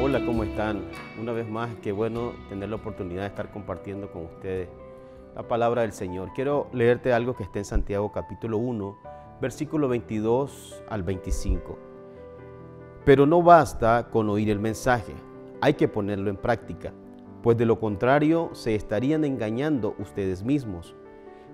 Hola, ¿cómo están? Una vez más, qué bueno tener la oportunidad de estar compartiendo con ustedes la palabra del Señor. Quiero leerte algo que está en Santiago capítulo 1, versículo 22 al 25. Pero no basta con oír el mensaje, hay que ponerlo en práctica, pues de lo contrario se estarían engañando ustedes mismos.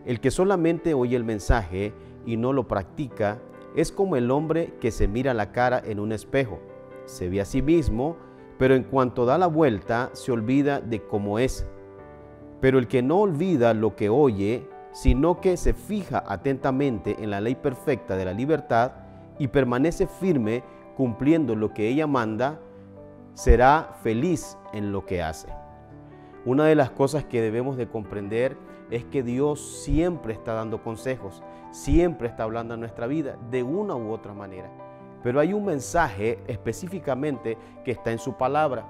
El que solamente oye el mensaje y no lo practica es como el hombre que se mira la cara en un espejo. Se ve a sí mismo, pero en cuanto da la vuelta se olvida de cómo es. Pero el que no olvida lo que oye, sino que se fija atentamente en la ley perfecta de la libertad y permanece firme cumpliendo lo que ella manda, será feliz en lo que hace. Una de las cosas que debemos de comprender es que Dios siempre está dando consejos, siempre está hablando a nuestra vida de una u otra manera. Pero hay un mensaje específicamente que está en su palabra,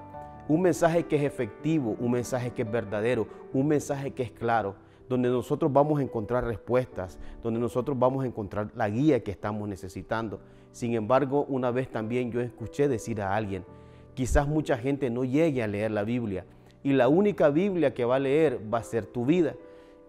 un mensaje que es efectivo, un mensaje que es verdadero, un mensaje que es claro, donde nosotros vamos a encontrar respuestas, donde nosotros vamos a encontrar la guía que estamos necesitando. Sin embargo, una vez también yo escuché decir a alguien, quizás mucha gente no llegue a leer la Biblia y la única Biblia que va a leer va a ser tu vida.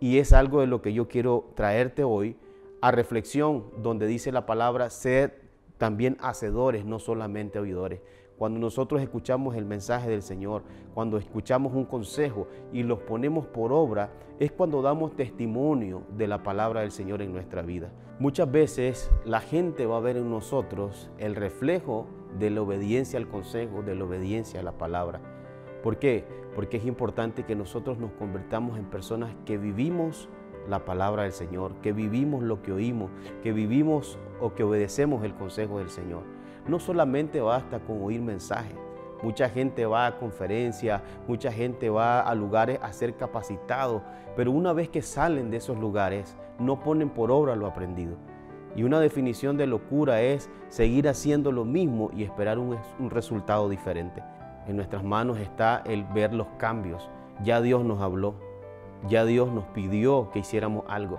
Y es algo de lo que yo quiero traerte hoy a reflexión, donde dice la palabra, ser también hacedores, no solamente oidores. Cuando nosotros escuchamos el mensaje del Señor, cuando escuchamos un consejo y los ponemos por obra, es cuando damos testimonio de la palabra del Señor en nuestra vida. Muchas veces la gente va a ver en nosotros el reflejo de la obediencia al consejo, de la obediencia a la palabra. ¿Por qué? Porque es importante que nosotros nos convertamos en personas que vivimos la palabra del Señor, que vivimos lo que oímos, que vivimos o que obedecemos el consejo del Señor. No solamente basta con oír mensajes. Mucha gente va a conferencias, mucha gente va a lugares a ser capacitados, pero una vez que salen de esos lugares, no ponen por obra lo aprendido. Y una definición de locura es seguir haciendo lo mismo y esperar un, un resultado diferente. En nuestras manos está el ver los cambios. Ya Dios nos habló, ya Dios nos pidió que hiciéramos algo.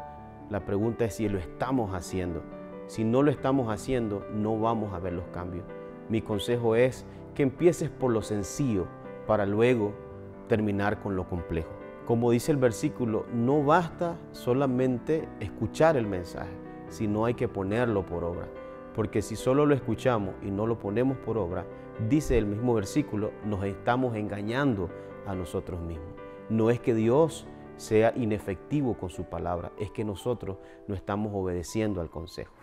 La pregunta es si lo estamos haciendo. Si no lo estamos haciendo, no vamos a ver los cambios. Mi consejo es que empieces por lo sencillo para luego terminar con lo complejo. Como dice el versículo, no basta solamente escuchar el mensaje, sino hay que ponerlo por obra. Porque si solo lo escuchamos y no lo ponemos por obra, dice el mismo versículo, nos estamos engañando a nosotros mismos. No es que Dios sea inefectivo con su palabra, es que nosotros no estamos obedeciendo al consejo.